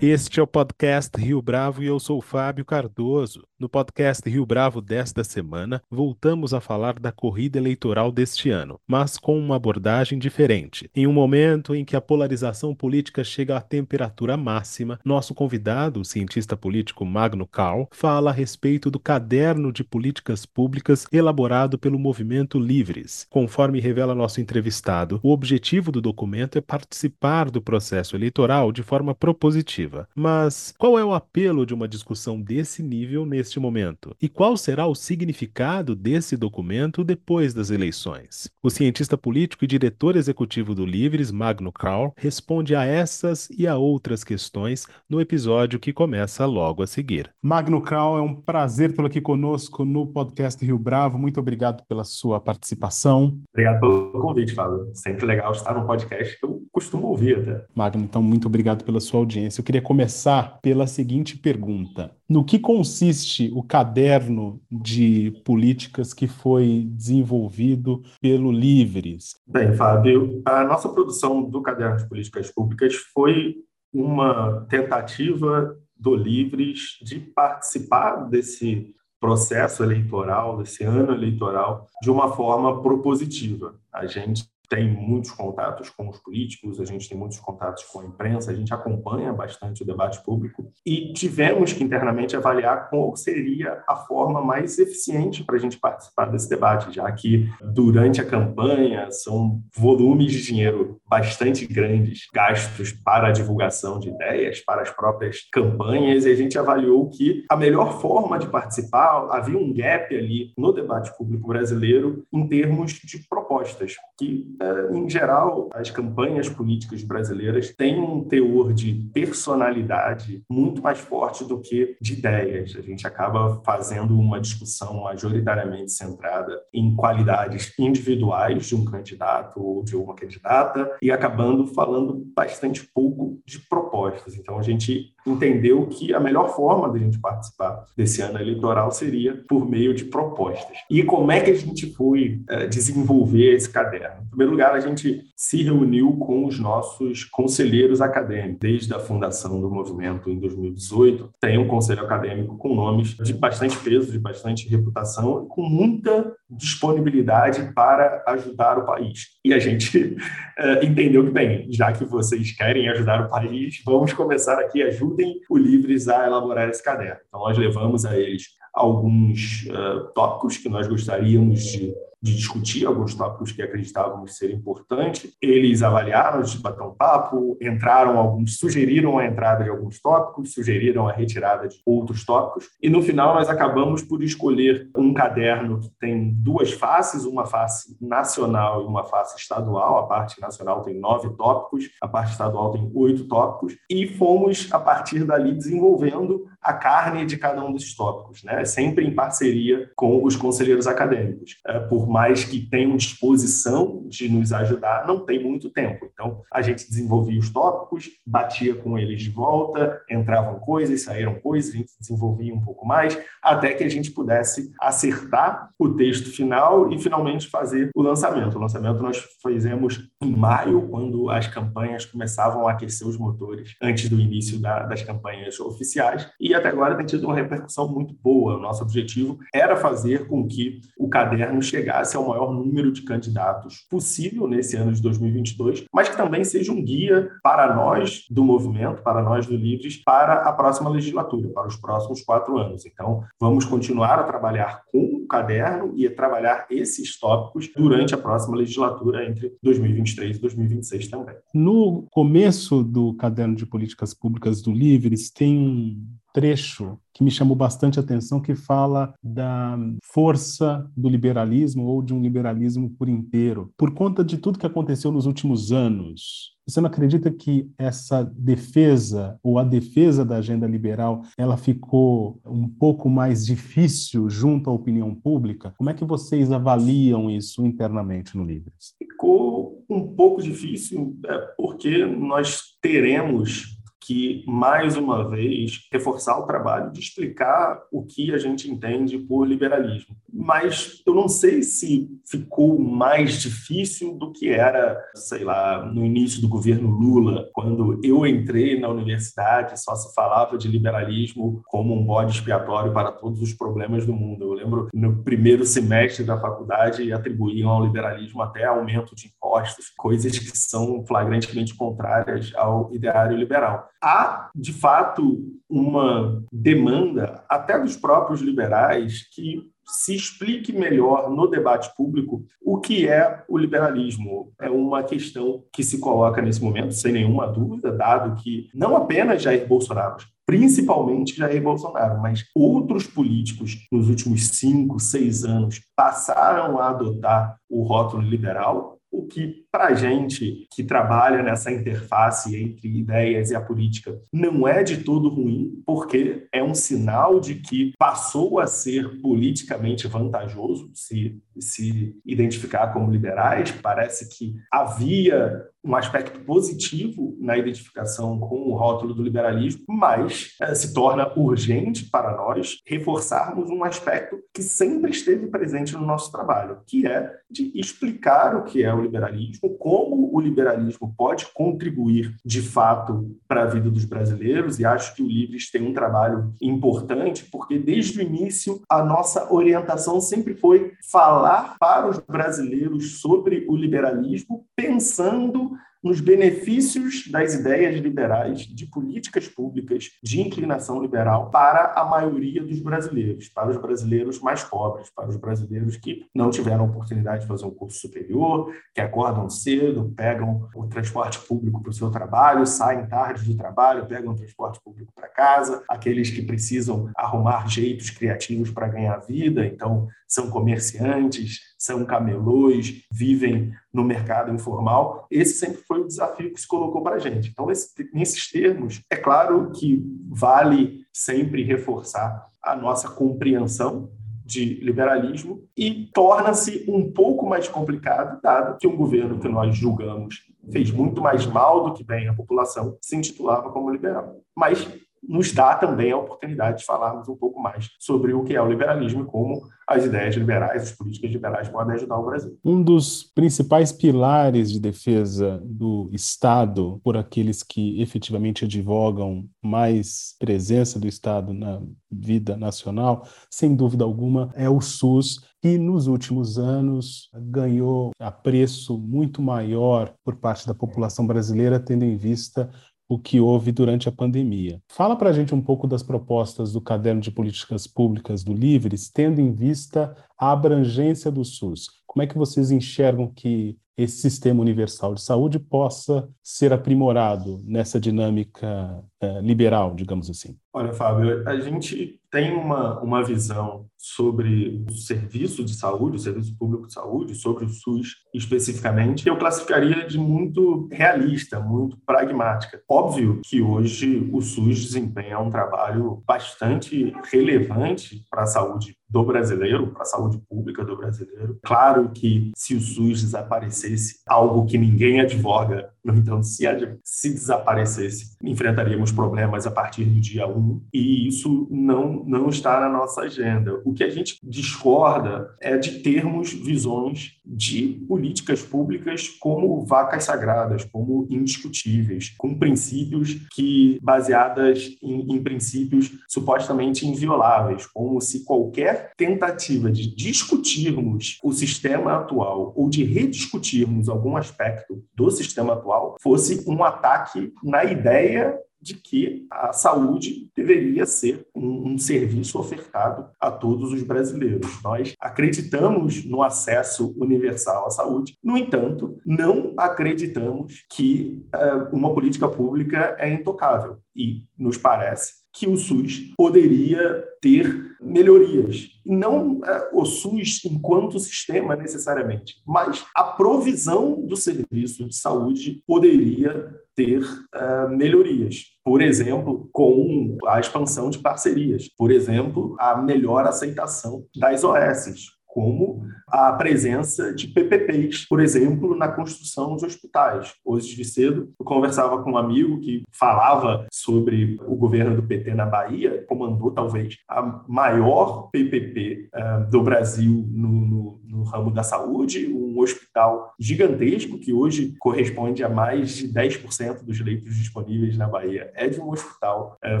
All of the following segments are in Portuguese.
Este é o podcast Rio Bravo e eu sou Fábio Cardoso. No podcast Rio Bravo desta semana, voltamos a falar da corrida eleitoral deste ano, mas com uma abordagem diferente. Em um momento em que a polarização política chega à temperatura máxima, nosso convidado, o cientista político Magno Carl, fala a respeito do caderno de políticas públicas elaborado pelo Movimento Livres. Conforme revela nosso entrevistado, o objetivo do documento é participar do processo eleitoral de forma propositiva mas qual é o apelo de uma discussão desse nível neste momento? E qual será o significado desse documento depois das eleições? O cientista político e diretor executivo do Livres, Magno Carl, responde a essas e a outras questões no episódio que começa logo a seguir. Magno Carl, é um prazer tê-lo aqui conosco no podcast Rio Bravo. Muito obrigado pela sua participação. Obrigado pelo convite, Fábio. Sempre legal estar no podcast que eu costumo ouvir até. Magno, então muito obrigado pela sua audiência. Eu queria queria começar pela seguinte pergunta: No que consiste o caderno de políticas que foi desenvolvido pelo Livres? Bem, Fábio, a nossa produção do caderno de políticas públicas foi uma tentativa do Livres de participar desse processo eleitoral, desse ano eleitoral, de uma forma propositiva. A gente tem muitos contatos com os políticos, a gente tem muitos contatos com a imprensa, a gente acompanha bastante o debate público e tivemos que internamente avaliar qual seria a forma mais eficiente para a gente participar desse debate, já que durante a campanha são volumes de dinheiro bastante grandes gastos para a divulgação de ideias, para as próprias campanhas, e a gente avaliou que a melhor forma de participar havia um gap ali no debate público brasileiro em termos de propostas, que em geral, as campanhas políticas brasileiras têm um teor de personalidade muito mais forte do que de ideias. A gente acaba fazendo uma discussão majoritariamente centrada em qualidades individuais de um candidato ou de uma candidata e acabando falando bastante pouco de propostas. Então, a gente entendeu que a melhor forma da gente participar desse ano eleitoral seria por meio de propostas. E como é que a gente foi é, desenvolver esse caderno? Em primeiro lugar, a gente se reuniu com os nossos conselheiros acadêmicos. Desde a fundação do movimento em 2018, tem um conselho acadêmico com nomes de bastante peso, de bastante reputação com muita disponibilidade para ajudar o país. E a gente é, entendeu que, bem, já que vocês querem ajudar o país, vamos começar aqui, ajudem o Livres a elaborar esse caderno. Então, nós levamos a eles alguns uh, tópicos que nós gostaríamos de de discutir alguns tópicos que acreditávamos ser importantes. Eles avaliaram, de bater um papo, entraram alguns, sugeriram a entrada de alguns tópicos, sugeriram a retirada de outros tópicos, e no final nós acabamos por escolher um caderno que tem duas faces, uma face nacional e uma face estadual. A parte nacional tem nove tópicos, a parte estadual tem oito tópicos, e fomos, a partir dali, desenvolvendo a carne de cada um desses tópicos, né? sempre em parceria com os conselheiros acadêmicos. É, mais que tenham disposição de nos ajudar, não tem muito tempo. Então, a gente desenvolvia os tópicos, batia com eles de volta, entravam coisas, saíram coisas, a gente desenvolvia um pouco mais, até que a gente pudesse acertar o texto final e finalmente fazer o lançamento. O lançamento nós fizemos em maio, quando as campanhas começavam a aquecer os motores, antes do início da, das campanhas oficiais, e até agora tem tido uma repercussão muito boa. O nosso objetivo era fazer com que o caderno chegasse chegasse ao maior número de candidatos possível nesse ano de 2022, mas que também seja um guia para nós do movimento, para nós do Livres, para a próxima legislatura, para os próximos quatro anos. Então, vamos continuar a trabalhar com o caderno e a trabalhar esses tópicos durante a próxima legislatura entre 2023 e 2026 também. No começo do caderno de políticas públicas do Livres, tem um trecho que me chamou bastante atenção, que fala da força do liberalismo ou de um liberalismo por inteiro. Por conta de tudo que aconteceu nos últimos anos, você não acredita que essa defesa ou a defesa da agenda liberal ela ficou um pouco mais difícil junto à opinião pública? Como é que vocês avaliam isso internamente no Livres? Ficou um pouco difícil, é, porque nós teremos que, mais uma vez, reforçar o trabalho de explicar o que a gente entende por liberalismo. Mas eu não sei se ficou mais difícil do que era, sei lá, no início do governo Lula, quando eu entrei na universidade, só se falava de liberalismo como um bode expiatório para todos os problemas do mundo. Eu lembro no primeiro semestre da faculdade atribuíam ao liberalismo até aumento de impostos, coisas que são flagrantemente contrárias ao ideário liberal. Há, de fato, uma demanda, até dos próprios liberais, que se explique melhor no debate público o que é o liberalismo. É uma questão que se coloca nesse momento, sem nenhuma dúvida, dado que não apenas Jair Bolsonaro, principalmente Jair Bolsonaro, mas outros políticos nos últimos cinco, seis anos passaram a adotar o rótulo liberal o que, para a gente que trabalha nessa interface entre ideias e a política, não é de todo ruim, porque é um sinal de que passou a ser politicamente vantajoso se, se identificar como liberais. Parece que havia um aspecto positivo na identificação com o rótulo do liberalismo, mas é, se torna urgente para nós reforçarmos um aspecto que sempre esteve presente no nosso trabalho, que é de explicar o que é o liberalismo, como o liberalismo pode contribuir de fato para a vida dos brasileiros, e acho que o Livres tem um trabalho importante, porque desde o início a nossa orientação sempre foi falar para os brasileiros sobre o liberalismo, pensando nos benefícios das ideias liberais, de políticas públicas de inclinação liberal para a maioria dos brasileiros, para os brasileiros mais pobres, para os brasileiros que não tiveram oportunidade de fazer um curso superior, que acordam cedo, pegam o transporte público para o seu trabalho, saem tarde do trabalho, pegam o transporte público para casa, aqueles que precisam arrumar jeitos criativos para ganhar vida, então são comerciantes, são camelôs, vivem no mercado informal. Esse sempre foi o desafio que se colocou para a gente. Então, esse, nesses termos, é claro que vale sempre reforçar a nossa compreensão de liberalismo e torna-se um pouco mais complicado, dado que um governo que nós julgamos fez muito mais mal do que bem à população se intitulava como liberal. Mas nos dá também a oportunidade de falarmos um pouco mais sobre o que é o liberalismo e como as ideias liberais, as políticas liberais podem ajudar o Brasil. Um dos principais pilares de defesa do Estado por aqueles que efetivamente advogam mais presença do Estado na vida nacional, sem dúvida alguma, é o SUS, que nos últimos anos ganhou apreço muito maior por parte da população brasileira, tendo em vista o que houve durante a pandemia. Fala para a gente um pouco das propostas do Caderno de Políticas Públicas do Livres, tendo em vista a abrangência do SUS. Como é que vocês enxergam que esse sistema universal de saúde possa ser aprimorado nessa dinâmica eh, liberal, digamos assim? Olha, Fábio, a gente tem uma, uma visão sobre o serviço de saúde, o serviço público de saúde, sobre o SUS especificamente, eu classificaria de muito realista, muito pragmática. Óbvio que hoje o SUS desempenha um trabalho bastante relevante para a saúde do brasileiro, para a saúde pública do brasileiro. Claro que se o SUS desaparecesse, algo que ninguém advoga, no entanto, se, se desaparecesse, enfrentaríamos problemas a partir do dia 1 e isso não, não está na nossa agenda. O que a gente discorda é de termos visões de políticas públicas como vacas sagradas, como indiscutíveis, com princípios que baseadas em, em princípios supostamente invioláveis, como se qualquer tentativa de discutirmos o sistema atual ou de rediscutirmos algum aspecto do sistema atual fosse um ataque na ideia de que a saúde deveria ser um, um, serviço ofertado a todos os brasileiros. Nós acreditamos no acesso universal à saúde, no entanto, não acreditamos que uh, uma política pública é intocável e nos parece que o SUS poderia ter melhorias. Não é, o SUS enquanto sistema necessariamente, mas a provisão do serviço de saúde poderia ter uh, melhorias. Por exemplo, com a expansão de parcerias. Por exemplo, a melhor aceitação das OSs como a presença de PPPs, por exemplo, na construção dos hospitais. Hoje de cedo, eu conversava com um amigo que falava sobre o governo do PT na Bahia, comandou talvez a maior PPP uh, eh, do Brasil no, no, no ramo da saúde, um hospital gigantesco que hoje corresponde a mais de 10% dos leitos disponíveis na Bahia. É de um hospital uh,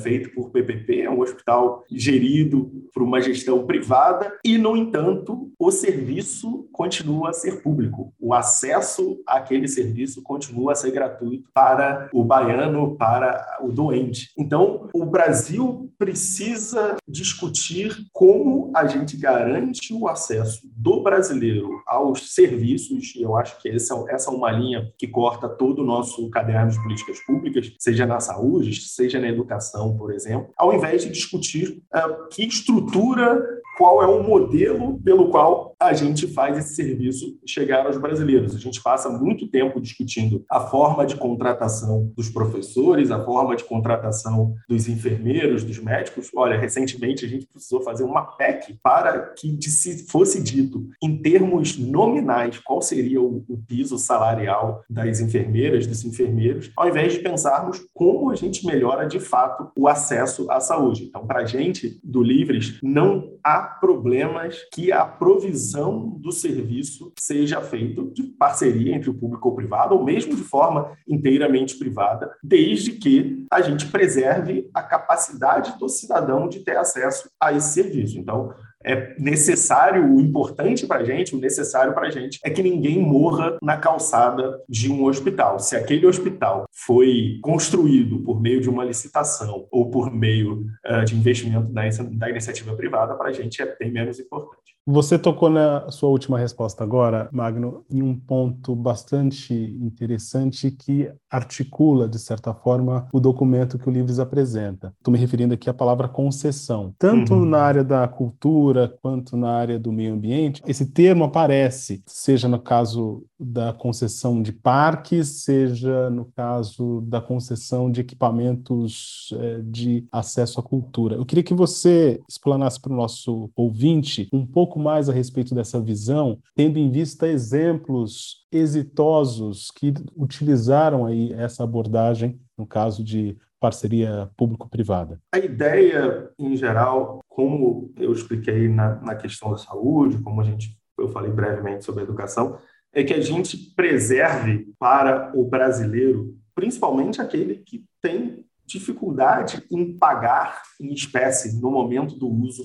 feito por PPP, é um hospital gerido por uma gestão privada e, no entanto, o serviço continua a ser público. O acesso àquele serviço continua a ser gratuito para o baiano, para o doente. Então, o Brasil precisa discutir como a gente garante o acesso do brasileiro aos serviços, e eu acho que essa, essa é uma linha que corta todo o nosso caderno de políticas públicas, seja na saúde, seja na educação, por exemplo, ao invés de discutir uh, que estrutura qual é o modelo pelo qual a gente faz esse serviço chegar aos brasileiros. A gente passa muito tempo discutindo a forma de contratação dos professores, a forma de contratação dos enfermeiros, dos médicos. Olha, recentemente a gente precisou fazer uma PEC para que se fosse dito em termos nominais qual seria o, o piso salarial das enfermeiras, dos enfermeiros, ao invés de pensarmos como a gente melhora de fato o acesso à saúde. Então, para a gente do Livres, não há problemas que a provisão do serviço seja feita de parceria entre o público ou o privado, ou mesmo de forma inteiramente privada, desde que a gente preserve a capacidade do cidadão de ter acesso a esse serviço. Então, é necessário, o importante para a gente, o necessário para a gente é que ninguém morra na calçada de um hospital. Se aquele hospital foi construído por meio de uma licitação ou por meio uh, de investimento da, da iniciativa privada, para a gente é bem menos importante. Você tocou na sua última resposta agora, Magno, em um ponto bastante interessante que articula, de certa forma, o documento que o Livres apresenta. Estou me referindo aqui à palavra concessão. Tanto uhum. na área da cultura quanto na área do meio ambiente, esse termo aparece, seja no caso da concessão de parques, seja no caso da concessão de equipamentos é, de acesso à cultura. Eu queria que você explanasse para o nosso ouvinte um pouco pouco mais a respeito dessa visão, tendo em vista exemplos exitosos que utilizaram aí essa abordagem, no caso de parceria público-privada? A ideia, em geral, como eu expliquei na, na questão da saúde, como a gente, eu falei brevemente sobre a educação, é que a gente preserve para o brasileiro, principalmente aquele que tem dificuldade em pagar em espécie no momento do uso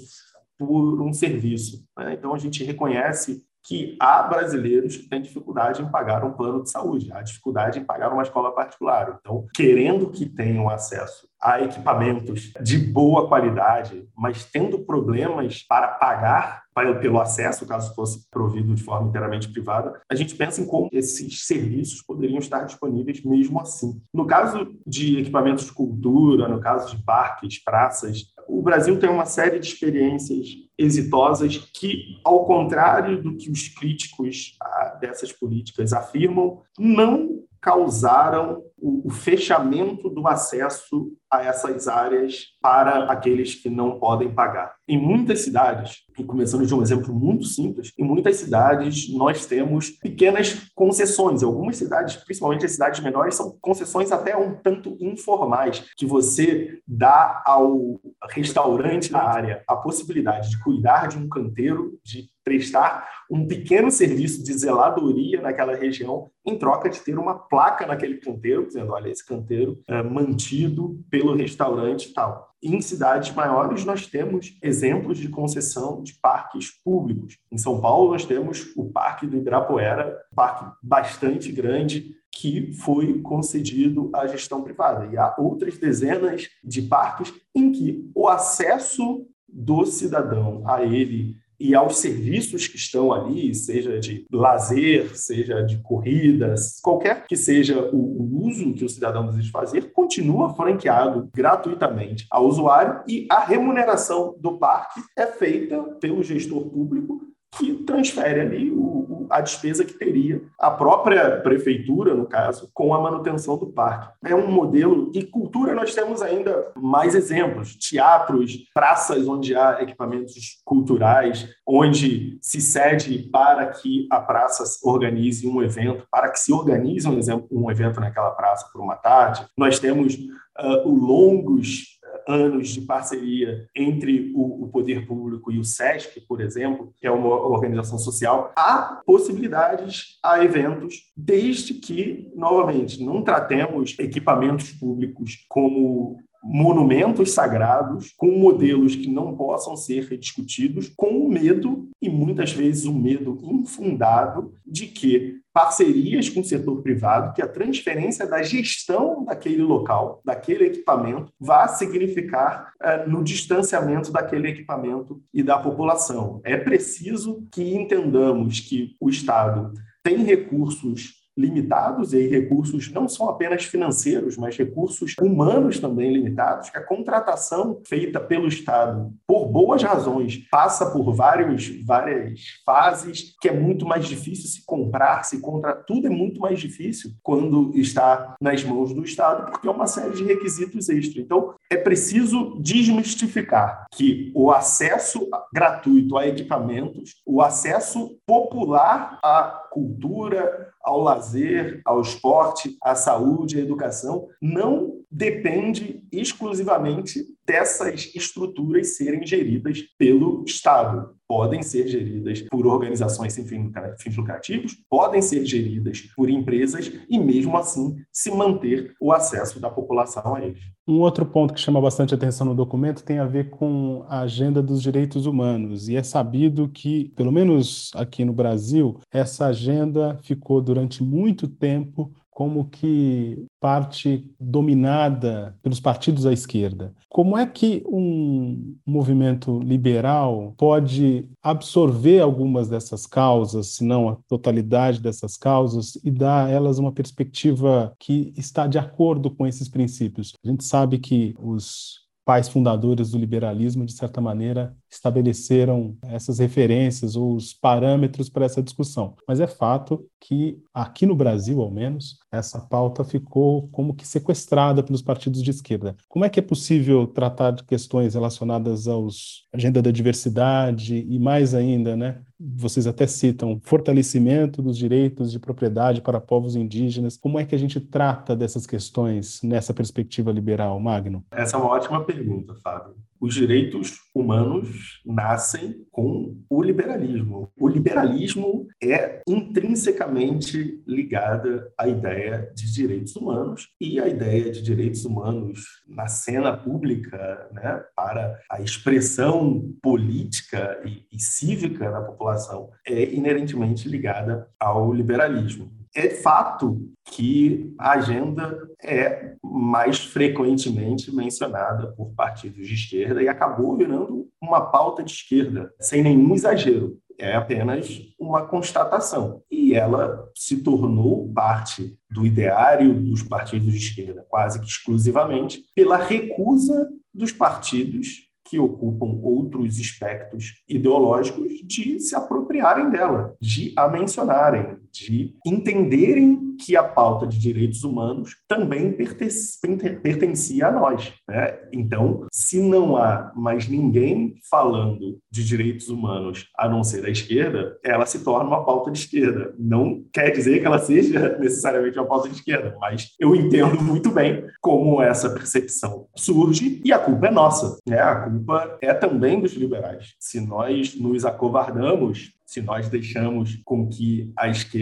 por um serviço. Né? Então, a gente reconhece que há brasileiros que têm dificuldade em pagar um plano de saúde, há dificuldade em pagar uma escola particular. Então, querendo que tenham acesso a equipamentos de boa qualidade, mas tendo problemas para pagar pelo acesso, caso fosse provido de forma inteiramente privada, a gente pensa em como esses serviços poderiam estar disponíveis mesmo assim. No caso de equipamentos de cultura, no caso de parques, praças, o Brasil tem uma série de experiências exitosas que, ao contrário do que os críticos ah, dessas políticas afirmam, não causaram o, fechamento do acesso a essas áreas para aqueles que não podem pagar. Em muitas cidades, e começando de um exemplo muito simples, em muitas cidades nós temos pequenas concessões. Algumas cidades, principalmente as cidades menores, são concessões até um tanto informais, que você dá ao restaurante da área a possibilidade de cuidar de um canteiro, de prestar um pequeno serviço de zeladoria naquela região, em troca de ter uma placa naquele canteiro, dizendo: olha, esse canteiro é mantido pelo restaurante e tal. Em cidades maiores, nós temos exemplos de concessão de parques públicos. Em São Paulo, nós temos o Parque do Ibirapuera, um parque bastante grande, que foi concedido à gestão privada. E há outras dezenas de parques em que o acesso do cidadão a ele e aos serviços que estão ali, seja de lazer, seja de corridas, qualquer que seja o, uso que o cidadão deseja fazer, continua franqueado gratuitamente ao usuário e a remuneração do parque é feita pelo gestor público que transfere ali o, a despesa que teria a própria prefeitura, no caso, com a manutenção do parque. É um modelo, e cultura nós temos ainda mais exemplos: teatros, praças onde há equipamentos culturais, onde se cede para que a praça organize um evento, para que se organize um, um evento naquela praça por uma tarde. Nós temos uh, longos anos de parceria entre o, o, poder público e o SESC, por exemplo, que é uma organização social, há possibilidades, há eventos, desde que, novamente, não tratemos equipamentos públicos como monumentos sagrados, com modelos que não possam ser rediscutidos, com o medo, e muitas vezes o medo infundado, de que parcerias com o setor privado, que a transferência da gestão daquele local, daquele equipamento, vá significar uh, no distanciamento daquele equipamento e da população. É preciso que entendamos que o Estado tem recursos limitados, e recursos não são apenas financeiros, mas recursos humanos também limitados, que a contratação feita pelo Estado, por boas razões, passa por vários, várias fases, que é muito mais difícil se comprar, se contra tudo é muito mais difícil quando está nas mãos do Estado, porque é uma série de requisitos extras. Então, é preciso desmistificar que o acesso gratuito a equipamentos, o acesso popular à cultura, ao lazer, ao esporte, à saúde, à educação, não depende exclusivamente dessas estruturas serem geridas pelo Estado. Podem ser geridas por organizações sem fins lucrativos, podem ser geridas por empresas e, mesmo assim, se manter o acesso da população a eles. Um outro ponto que chama bastante atenção no documento tem a ver com a agenda dos direitos humanos. E é sabido que, pelo menos aqui no Brasil, essa agenda ficou durante muito tempo como que parte dominada pelos partidos à esquerda. Como é que um movimento liberal pode absorver algumas dessas causas, se não a totalidade dessas causas, e dar a elas uma perspectiva que está de acordo com esses princípios? A gente sabe que os pais fundadores do liberalismo, de certa maneira, estabeleceram essas referências ou os parâmetros para essa discussão. Mas é fato que, aqui no Brasil, ao menos, essa pauta ficou como que sequestrada pelos partidos de esquerda. Como é que é possível tratar de questões relacionadas aos agenda da diversidade e mais ainda, né? Vocês até citam fortalecimento dos direitos de propriedade para povos indígenas. Como é que a gente trata dessas questões nessa perspectiva liberal, Magno? Essa é uma ótima pergunta, Fábio os direitos humanos nascem com o liberalismo. O liberalismo é intrinsecamente ligada à ideia de direitos humanos e a ideia de direitos humanos na cena pública, né, para a expressão política e, e cívica da população é inerentemente ligada ao liberalismo. É fato que a agenda é mais frequentemente mencionada por partidos de esquerda e acabou virando uma pauta de esquerda, sem nenhum exagero. É apenas uma constatação. E ela se tornou parte do ideário dos partidos de esquerda, quase que exclusivamente, pela recusa dos partidos que ocupam outros aspectos ideológicos de se apropriarem dela, de a mencionarem, de entenderem que a pauta de direitos humanos também pertencia a nós. Né? Então, se não há mais ninguém falando de direitos humanos a não ser a esquerda, ela se torna uma pauta de esquerda. Não quer dizer que ela seja necessariamente uma pauta de esquerda, mas eu entendo muito bem como essa percepção surge e a culpa é nossa. Né? A culpa é também dos liberais. Se nós nos acovardamos se nós deixamos com que a esquerda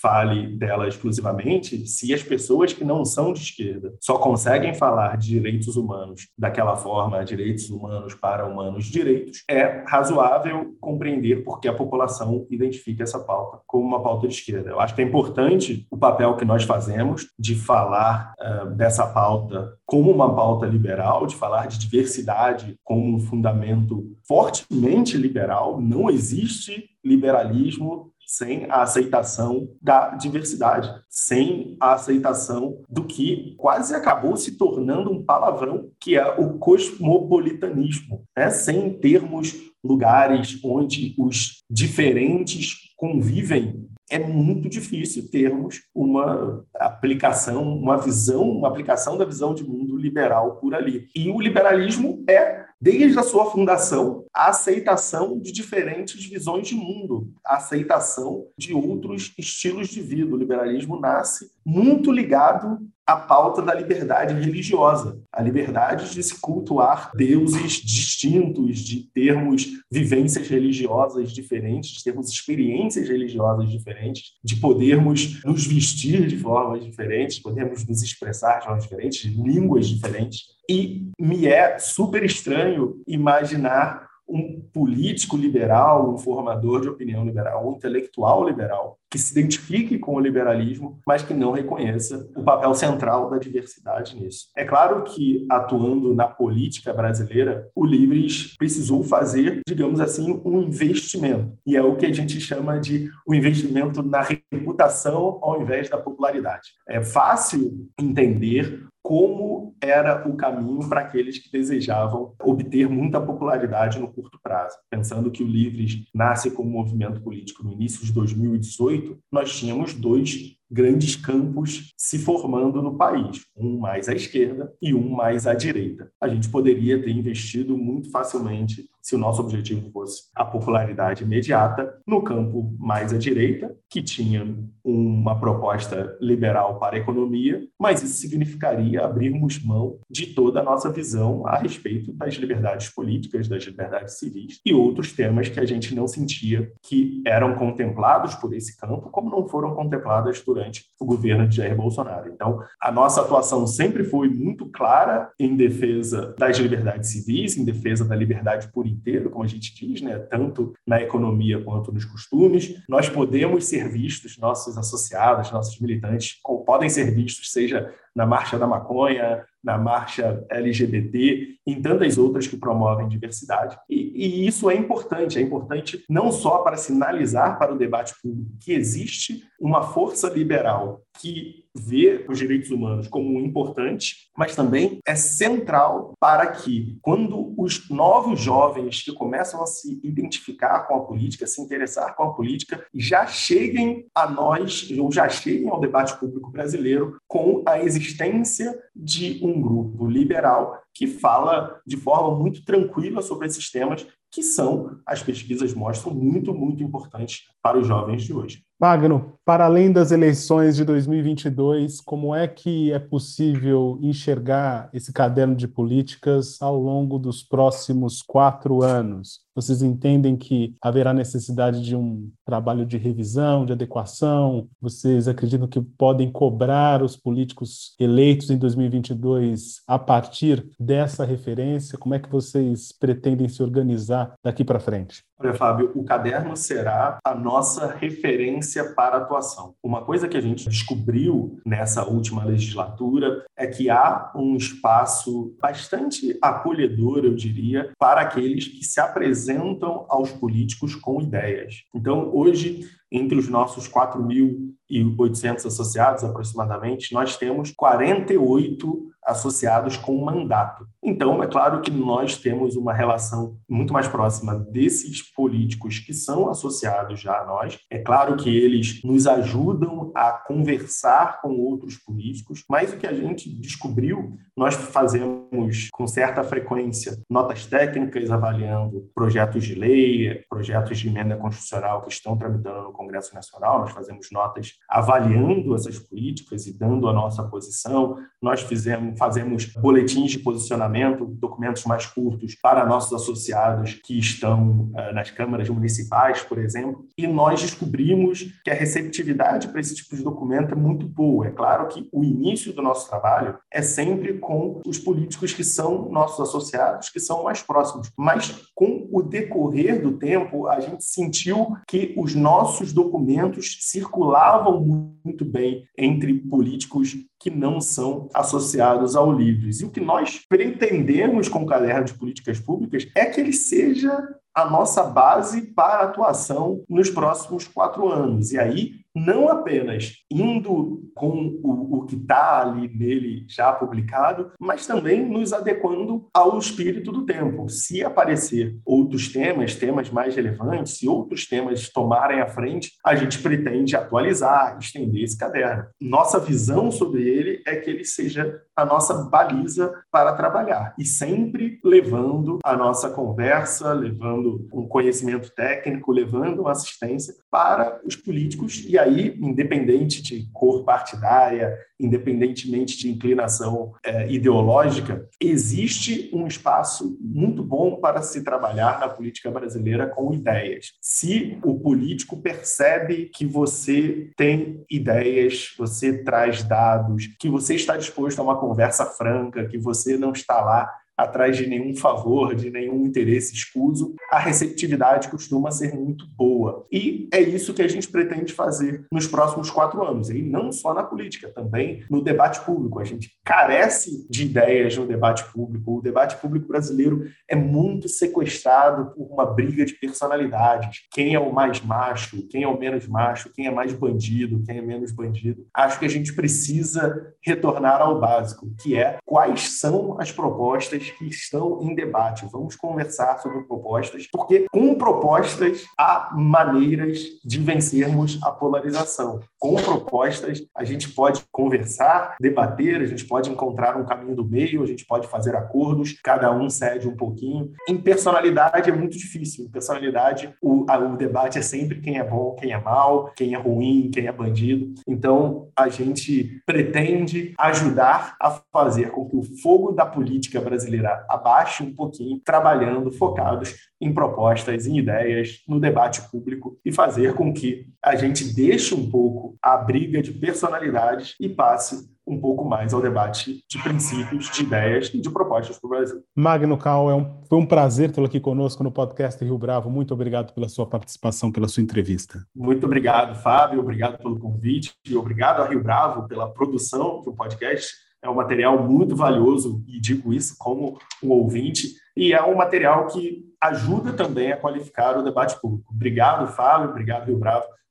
fale dela exclusivamente, se as pessoas que não são de esquerda só conseguem falar de direitos humanos daquela forma, direitos humanos para humanos direitos, é razoável compreender por que a população identifica essa pauta como uma pauta de esquerda. Eu acho que é importante o papel que nós fazemos de falar uh, dessa pauta como uma pauta liberal, de falar de diversidade como um fundamento fortemente liberal. Não existe liberalismo sem a aceitação da diversidade, sem a aceitação do que quase acabou se tornando um palavrão, que é o cosmopolitanismo, né? sem termos lugares onde os diferentes convivem, é muito difícil termos uma aplicação, uma visão, uma aplicação da visão de mundo liberal por ali. E o liberalismo é, desde a sua fundação, a aceitação de diferentes visões de mundo, a aceitação de outros estilos de vida. O liberalismo nasce muito ligado a pauta da liberdade religiosa, a liberdade de se cultuar deuses distintos, de termos vivências religiosas diferentes, de termos experiências religiosas diferentes, de podermos nos vestir de formas diferentes, podermos nos expressar de formas diferentes, línguas diferentes. E me é super estranho imaginar um político liberal, um formador de opinião liberal, um intelectual liberal, que se identifique com o liberalismo, mas que não reconheça o papel central da diversidade nisso. É claro que, atuando na política brasileira, o Livres precisou fazer, digamos assim, um investimento. E é o que a gente chama de o um investimento na reputação ao invés da popularidade. É fácil entender como era o caminho para aqueles que desejavam obter muita popularidade no curto prazo. Pensando que o Livres nasce como movimento político no início de 2018, nós tínhamos dois grandes campos se formando no país, um mais à esquerda e um mais à direita. A gente poderia ter investido muito facilmente, se o nosso objetivo fosse a popularidade imediata, no campo mais à direita, que tinha uma proposta liberal para a economia, mas isso significaria abrirmos mão de toda a nossa visão a respeito das liberdades políticas, das liberdades civis e outros temas que a gente não sentia que eram contemplados por esse campo, como não foram contempladas durante durante o governo de Jair Bolsonaro. Então, a nossa atuação sempre foi muito clara em defesa das liberdades civis, em defesa da liberdade por inteiro, como a gente diz, né? tanto na economia quanto nos costumes. Nós podemos ser vistos, nossos associados, nossos militantes, podem ser vistos, seja na Marcha da Maconha, na Marcha LGBT, em tantas outras que promovem diversidade. E, e, isso é importante, é importante não só para sinalizar para o debate público que existe uma força liberal que vê os direitos humanos como importante, mas também é central para que, quando os novos jovens que começam a se identificar com a política, se interessar com a política, já cheguem a nós, ou já cheguem ao debate público brasileiro com a existência de um grupo liberal que fala de forma muito tranquila sobre esses temas que são, as pesquisas mostram, muito, muito importantes para os jovens de hoje. Magno, para além das eleições de 2022, como é que é possível enxergar esse caderno de políticas ao longo dos próximos quatro anos? Vocês entendem que haverá necessidade de um trabalho de revisão, de adequação? Vocês acreditam que podem cobrar os políticos eleitos em 2022 a partir dessa referência? Como é que vocês pretendem se organizar daqui para frente? Olha, Fábio, o caderno será a nossa referência para atuação. Uma coisa que a gente descobriu nessa última legislatura é que há um espaço bastante acolhedor, eu diria, para aqueles que se apresentam aos políticos com ideias. Então, hoje, entre os nossos 4.800 associados, aproximadamente, nós temos 48 associados com mandato. Então, é claro que nós temos uma relação muito mais próxima desses políticos que são associados já a nós. É claro que eles nos ajudam a conversar com outros políticos, mas o que a gente descobriu, nós fazemos com certa frequência notas técnicas avaliando projetos de lei, projetos de emenda constitucional que estão tramitando no Congresso Nacional, nós fazemos notas avaliando essas políticas e dando a nossa posição. Nós fizemos fazemos boletins de posicionamento, documentos mais curtos para nossos associados que estão uh, nas câmaras municipais, por exemplo, e nós descobrimos que a receptividade para esse tipo de documento é muito boa. É claro que o início do nosso trabalho é sempre com os políticos que são nossos associados, que são mais próximos, mas com o decorrer do tempo, a gente sentiu que os nossos documentos circulavam muito bem entre políticos que não são associados ao Livres. E o que nós pretendemos com o caderno de políticas públicas é que ele seja a nossa base para atuação nos próximos quatro anos. E aí não apenas indo com o, o que está ali nele já publicado, mas também nos adequando ao espírito do tempo. Se aparecer outros temas, temas mais relevantes, se outros temas tomarem a frente, a gente pretende atualizar, estender esse caderno. Nossa visão sobre ele é que ele seja a nossa baliza para trabalhar e sempre levando a nossa conversa, levando um conhecimento técnico, levando uma assistência para os políticos e aí, independente de cor partidária, independentemente de inclinação é, ideológica, existe um espaço muito bom para se trabalhar na política brasileira com ideias. Se o político percebe que você tem ideias, você traz dados, que você está disposto a uma conversa franca, que você não está lá atrás de nenhum favor, de nenhum interesse escuso, a receptividade costuma ser muito boa. E é isso que a gente pretende fazer nos próximos quatro anos, e não só na política, também no debate público. A gente carece de ideias no debate público. O debate público brasileiro é muito sequestrado por uma briga de personalidades. Quem é o mais macho, quem é o menos macho, quem é mais bandido, quem é menos bandido. Acho que a gente precisa retornar ao básico, que é quais são as propostas que estão em debate. Vamos conversar sobre propostas, porque com propostas há maneiras de vencermos a polarização. Com propostas a gente pode conversar, debater, a gente pode encontrar um caminho do meio, a gente pode fazer acordos, cada um cede um pouquinho. Em personalidade é muito difícil. Em personalidade, o, a, o debate é sempre quem é bom, quem é mal, quem é ruim, quem é bandido. Então, a gente pretende ajudar a fazer com que o fogo da política brasileira brasileira abaixe um pouquinho, trabalhando focados em propostas, em ideias, no debate público e fazer com que a gente deixe um pouco a briga de personalidades e passe um pouco mais ao debate de princípios, de ideias e de propostas para o Brasil. Magno Cal, é um, foi um prazer tê-lo aqui conosco no podcast Rio Bravo. Muito obrigado pela sua participação, pela sua entrevista. Muito obrigado, Fábio. Obrigado pelo convite e obrigado a Rio Bravo pela produção do podcast é um material muito valioso, e digo isso como um ouvinte, e é um material que ajuda também a qualificar o debate público. Obrigado, Fábio, obrigado, Rio Bravo,